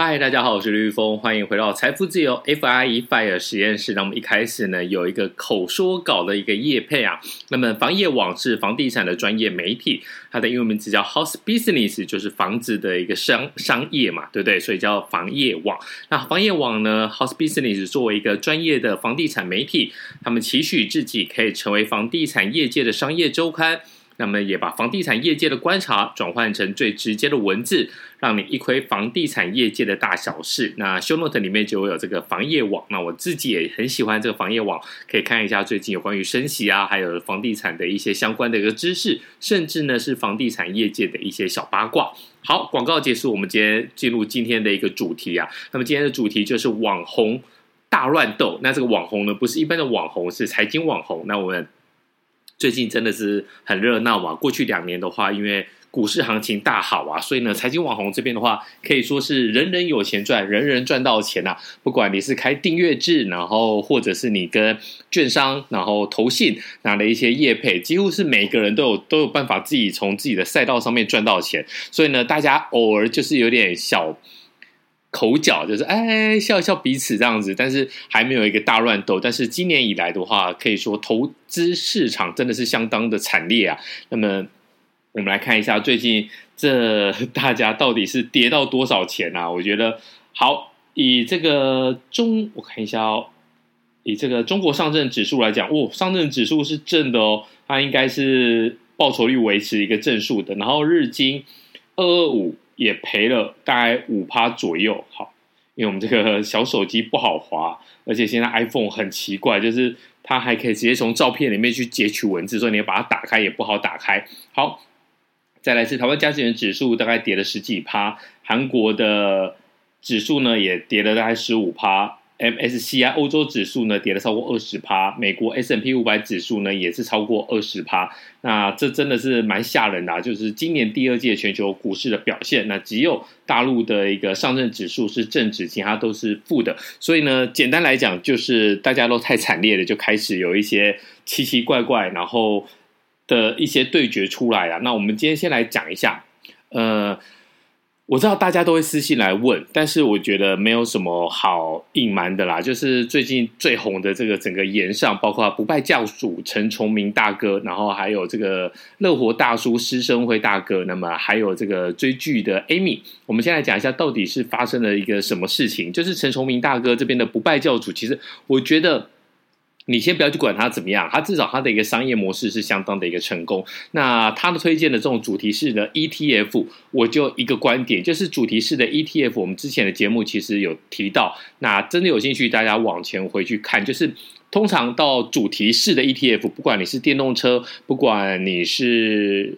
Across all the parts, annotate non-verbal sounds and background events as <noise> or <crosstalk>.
嗨，大家好，我是林裕丰，欢迎回到财富自由 FIRE FIRE 实验室。那我们一开始呢，有一个口说稿的一个业配啊。那么房业网是房地产的专业媒体，它的英文名字叫 House Business，就是房子的一个商商业嘛，对不对？所以叫房业网。那房业网呢，House Business 作为一个专业的房地产媒体，他们期许自己可以成为房地产业界的商业周刊。那么也把房地产业界的观察转换成最直接的文字，让你一窥房地产业界的大小事。那 show note 里面就有这个房业网。那我自己也很喜欢这个房业网，可以看一下最近有关于升息啊，还有房地产的一些相关的一个知识，甚至呢是房地产业界的一些小八卦。好，广告结束，我们今天进入今天的一个主题啊。那么今天的主题就是网红大乱斗。那这个网红呢，不是一般的网红，是财经网红。那我们。最近真的是很热闹嘛。过去两年的话，因为股市行情大好啊，所以呢，财经网红这边的话，可以说是人人有钱赚，人人赚到钱呐、啊。不管你是开订阅制，然后或者是你跟券商，然后投信拿了一些业配，几乎是每个人都有都有办法自己从自己的赛道上面赚到钱。所以呢，大家偶尔就是有点小。口角就是哎，笑笑彼此这样子，但是还没有一个大乱斗。但是今年以来的话，可以说投资市场真的是相当的惨烈啊。那么我们来看一下最近这 <laughs> 大家到底是跌到多少钱啊？我觉得好，以这个中我看一下哦，以这个中国上证指数来讲，哦，上证指数是正的哦，它应该是报酬率维持一个正数的。然后日经二二五。也赔了大概五趴左右，好，因为我们这个小手机不好滑，而且现在 iPhone 很奇怪，就是它还可以直接从照片里面去截取文字，所以你要把它打开也不好打开。好，再来是台湾加权指数大概跌了十几趴，韩国的指数呢也跌了大概十五趴。MSCI 欧洲指数呢跌了超过二十趴，美国 S&P 五百指数呢也是超过二十趴，那这真的是蛮吓人的啊，就是今年第二届全球股市的表现，那只有大陆的一个上证指数是正值，其他都是负的。所以呢，简单来讲，就是大家都太惨烈了，就开始有一些奇奇怪怪，然后的一些对决出来啊。那我们今天先来讲一下，呃。我知道大家都会私信来问，但是我觉得没有什么好隐瞒的啦。就是最近最红的这个整个炎上，包括不败教主陈崇明大哥，然后还有这个乐活大叔施生辉大哥，那么还有这个追剧的 Amy。我们先来讲一下，到底是发生了一个什么事情？就是陈崇明大哥这边的不败教主，其实我觉得。你先不要去管它怎么样，它至少它的一个商业模式是相当的一个成功。那他的推荐的这种主题式的 ETF，我就一个观点，就是主题式的 ETF，我们之前的节目其实有提到。那真的有兴趣，大家往前回去看，就是通常到主题式的 ETF，不管你是电动车，不管你是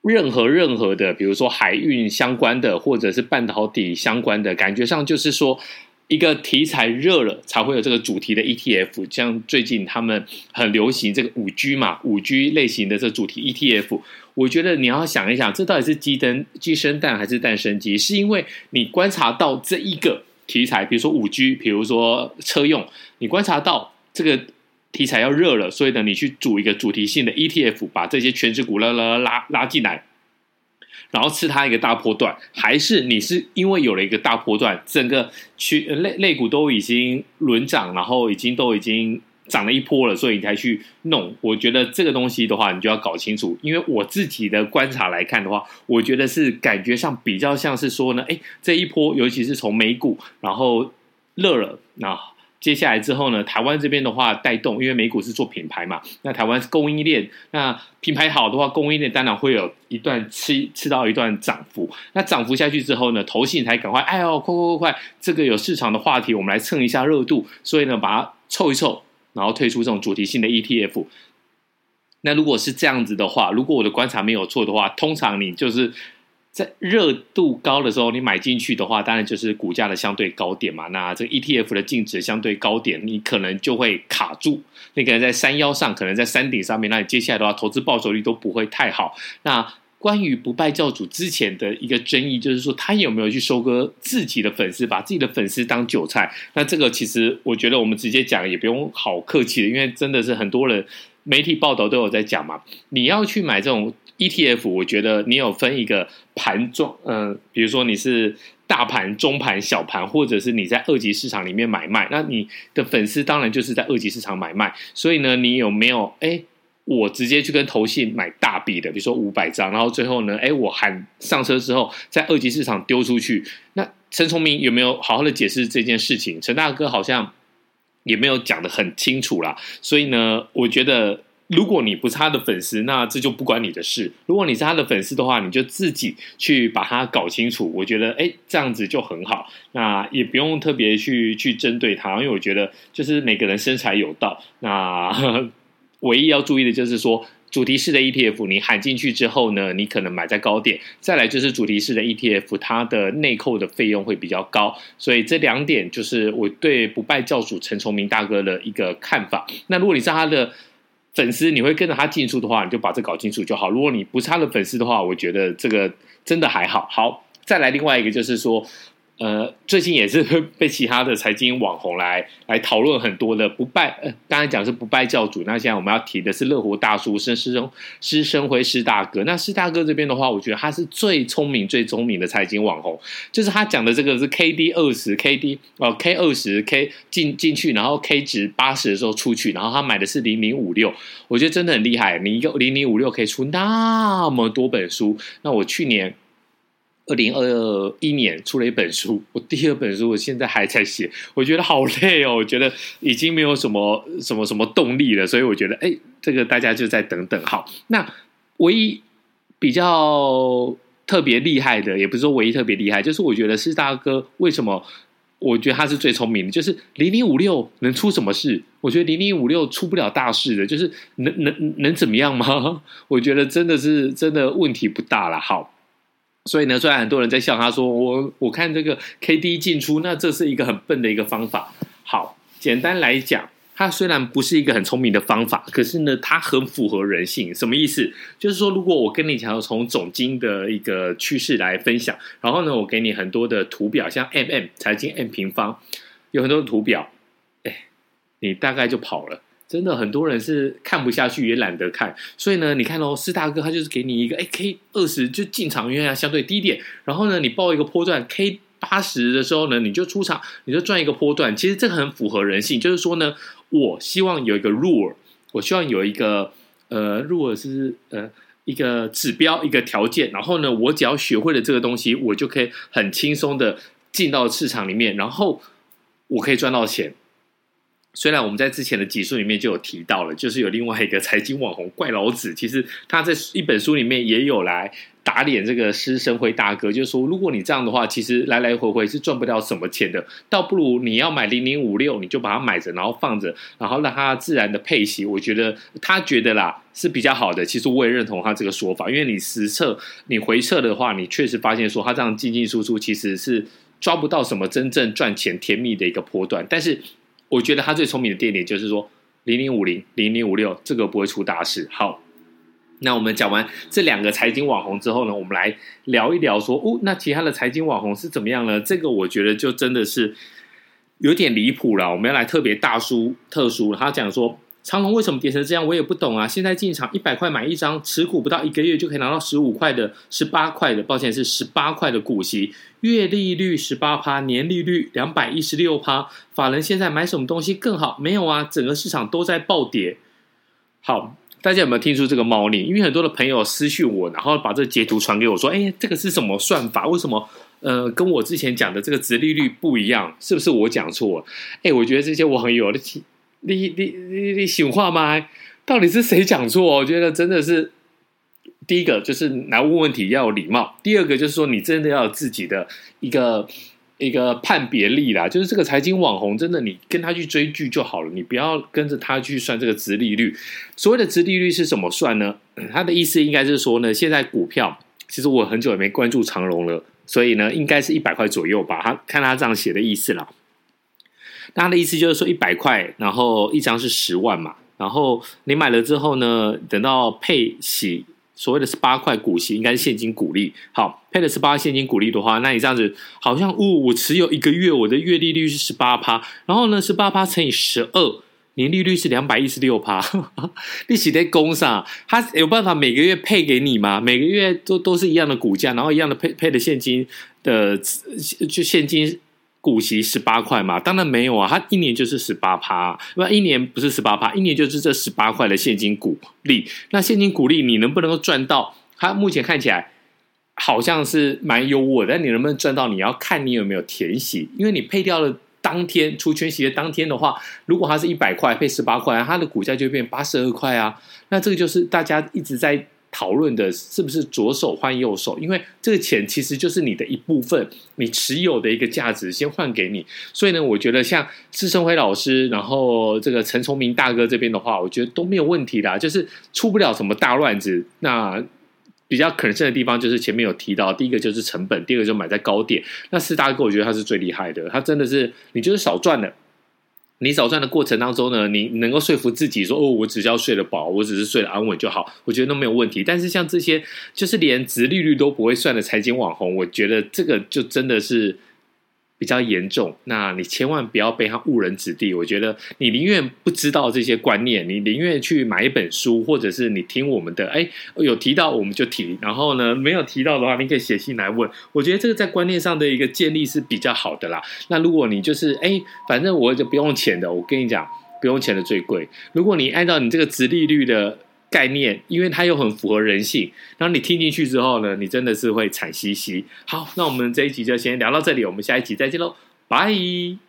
任何任何的，比如说海运相关的，或者是半导体相关的，感觉上就是说。一个题材热了，才会有这个主题的 ETF。像最近他们很流行这个五 G 嘛，五 G 类型的这主题 ETF。我觉得你要想一想，这到底是鸡生鸡生蛋还是蛋生鸡？是因为你观察到这一个题材，比如说五 G，比如说车用，你观察到这个题材要热了，所以呢，你去组一个主题性的 ETF，把这些全值股拉拉拉拉进来。然后吃它一个大波段，还是你是因为有了一个大波段，整个去肋肋股都已经轮涨，然后已经都已经涨了一波了，所以你才去弄。我觉得这个东西的话，你就要搞清楚。因为我自己的观察来看的话，我觉得是感觉上比较像是说呢，哎，这一波尤其是从美股，然后热了那。接下来之后呢，台湾这边的话带动，因为美股是做品牌嘛，那台湾是供应链，那品牌好的话，供应链当然会有一段吃吃到一段涨幅。那涨幅下去之后呢，投信才赶快，哎呦，快快快快，这个有市场的话题，我们来蹭一下热度，所以呢，把它凑一凑，然后推出这种主题性的 ETF。那如果是这样子的话，如果我的观察没有错的话，通常你就是。在热度高的时候，你买进去的话，当然就是股价的相对高点嘛。那这个 ETF 的净值相对高点，你可能就会卡住。你可能在山腰上，可能在山顶上面，那你接下来的话，投资报酬率都不会太好。那关于不败教主之前的一个争议，就是说他有没有去收割自己的粉丝，把自己的粉丝当韭菜？那这个其实我觉得我们直接讲也不用好客气的，因为真的是很多人媒体报道都有在讲嘛。你要去买这种。ETF，我觉得你有分一个盘状，嗯、比如说你是大盘、中盘、小盘，或者是你在二级市场里面买卖，那你的粉丝当然就是在二级市场买卖。所以呢，你有没有哎，我直接去跟投信买大笔的，比如说五百张，然后最后呢，哎，我喊上车之后，在二级市场丢出去。那陈崇明有没有好好的解释这件事情？陈大哥好像也没有讲的很清楚啦。所以呢，我觉得。如果你不是他的粉丝，那这就不关你的事。如果你是他的粉丝的话，你就自己去把它搞清楚。我觉得，哎，这样子就很好。那也不用特别去去针对他，因为我觉得就是每个人身财有道。那 <laughs> 唯一要注意的就是说，主题式的 ETF，你喊进去之后呢，你可能买在高点。再来就是主题式的 ETF，它的内扣的费用会比较高。所以这两点就是我对不败教主陈崇明大哥的一个看法。那如果你是他的，粉丝，你会跟着他进出的话，你就把这搞清楚就好。如果你不是他的粉丝的话，我觉得这个真的还好。好，再来另外一个就是说。呃，最近也是 <laughs> 被其他的财经网红来来讨论很多的不败。呃，刚才讲是不败教主，那现在我们要提的是乐活大叔施施升施升辉师大哥。那师大哥这边的话，我觉得他是最聪明最聪明的财经网红，就是他讲的这个是 K D 二十 K D 哦 K 二十 K 进进去，然后 K 值八十的时候出去，然后他买的是零零五六，我觉得真的很厉害。你一个零零五六可以出那么多本书，那我去年。二零二一年出了一本书，<laughs> 我第二本书我现在还在写，我觉得好累哦，我觉得已经没有什么什么什么动力了，所以我觉得，哎，这个大家就再等等。好，那唯一比较特别厉害的，也不是说唯一特别厉害，就是我觉得是大哥为什么？我觉得他是最聪明的，就是零零五六能出什么事？我觉得零零五六出不了大事的，就是能能能怎么样吗？<laughs> 我觉得真的是真的问题不大了。好。所以呢，虽然很多人在笑他说，我我看这个 K D 进出，那这是一个很笨的一个方法。好，简单来讲，它虽然不是一个很聪明的方法，可是呢，它很符合人性。什么意思？就是说，如果我跟你讲从总经的一个趋势来分享，然后呢，我给你很多的图表，像 M M 财经 M 平方，有很多的图表，哎，你大概就跑了。真的很多人是看不下去，也懒得看，所以呢，你看哦，四大哥他就是给你一个，哎，K 二十就进场，因为它相对低点，然后呢，你报一个波段 K 八十的时候呢，你就出场，你就赚一个波段。其实这很符合人性，就是说呢，我希望有一个 rule，我希望有一个呃 rule 是呃一个指标，一个条件，然后呢，我只要学会了这个东西，我就可以很轻松的进到市场里面，然后我可以赚到钱。虽然我们在之前的集数里面就有提到了，就是有另外一个财经网红怪老子，其实他在一本书里面也有来打脸这个施生辉大哥，就是说，如果你这样的话，其实来来回回是赚不了什么钱的，倒不如你要买零零五六，你就把它买着，然后放着，然后让它自然的配息。我觉得他觉得啦是比较好的，其实我也认同他这个说法，因为你实测你回测的话，你确实发现说他这样进进出出其实是抓不到什么真正赚钱甜蜜的一个波段，但是。我觉得他最聪明的点点就是说，零零五零、零零五六这个不会出大事。好，那我们讲完这两个财经网红之后呢，我们来聊一聊说，哦，那其他的财经网红是怎么样呢？这个我觉得就真的是有点离谱了。我们要来特别大书特书，他讲说。长荣为什么跌成这样？我也不懂啊！现在进场一百块买一张，持股不到一个月就可以拿到十五块的、十八块的，抱歉是十八块的股息，月利率十八趴，年利率两百一十六趴。法人现在买什么东西更好？没有啊，整个市场都在暴跌。好，大家有没有听出这个猫腻？因为很多的朋友私讯我，然后把这截图传给我，说：“哎，这个是什么算法？为什么呃跟我之前讲的这个值利率不一样？是不是我讲错了？”哎，我觉得这些网友的。你你你你醒话吗？到底是谁讲错？我觉得真的是第一个就是来问问题要有礼貌，第二个就是说你真的要有自己的一个一个判别力啦。就是这个财经网红，真的你跟他去追剧就好了，你不要跟着他去算这个殖利率。所谓的殖利率是怎么算呢？他的意思应该是说呢，现在股票其实我很久也没关注长荣了，所以呢，应该是一百块左右吧。他看他这样写的意思啦。那他的意思就是说，一百块，然后一张是十万嘛，然后你买了之后呢，等到配息，所谓的十八块股息，应该是现金股利。好，配了十八现金股利的话，那你这样子好像，哦，我持有一个月，我的月利率是十八趴，然后呢，十八趴乘以十二，年利率是两百一十六趴，<laughs> 利息在工上，他有办法每个月配给你吗？每个月都都是一样的股价，然后一样的配配的现金的就现金股息十八块嘛？当然没有啊，他一年就是十八趴，那一年不是十八趴，一年就是这十八块的现金股利。那现金股利你能不能够赚到？他目前看起来好像是蛮优渥，但你能不能赚到？你要看你有没有填息，因为你配掉了。当天除权息的当天的话，如果它是一百块配十八块，它的股价就变八十二块啊。那这个就是大家一直在讨论的，是不是左手换右手？因为这个钱其实就是你的一部分，你持有的一个价值先换给你。所以呢，我觉得像施升辉老师，然后这个陈崇明大哥这边的话，我觉得都没有问题的，就是出不了什么大乱子。那。比较可能性的地方就是前面有提到，第一个就是成本，第二个就买在高点。那四大哥，我觉得他是最厉害的，他真的是你就是少赚了，你少赚的过程当中呢，你能够说服自己说哦，我只要睡得饱，我只是睡得安稳就好，我觉得都没有问题。但是像这些就是连殖利率都不会算的财经网红，我觉得这个就真的是。比较严重，那你千万不要被他误人子弟。我觉得你宁愿不知道这些观念，你宁愿去买一本书，或者是你听我们的，哎，有提到我们就提，然后呢，没有提到的话，你可以写信来问。我觉得这个在观念上的一个建立是比较好的啦。那如果你就是哎，反正我就不用钱的，我跟你讲，不用钱的最贵。如果你按照你这个直利率的。概念，因为它又很符合人性，然后你听进去之后呢，你真的是会惨兮兮。好，那我们这一集就先聊到这里，我们下一集再见喽，拜。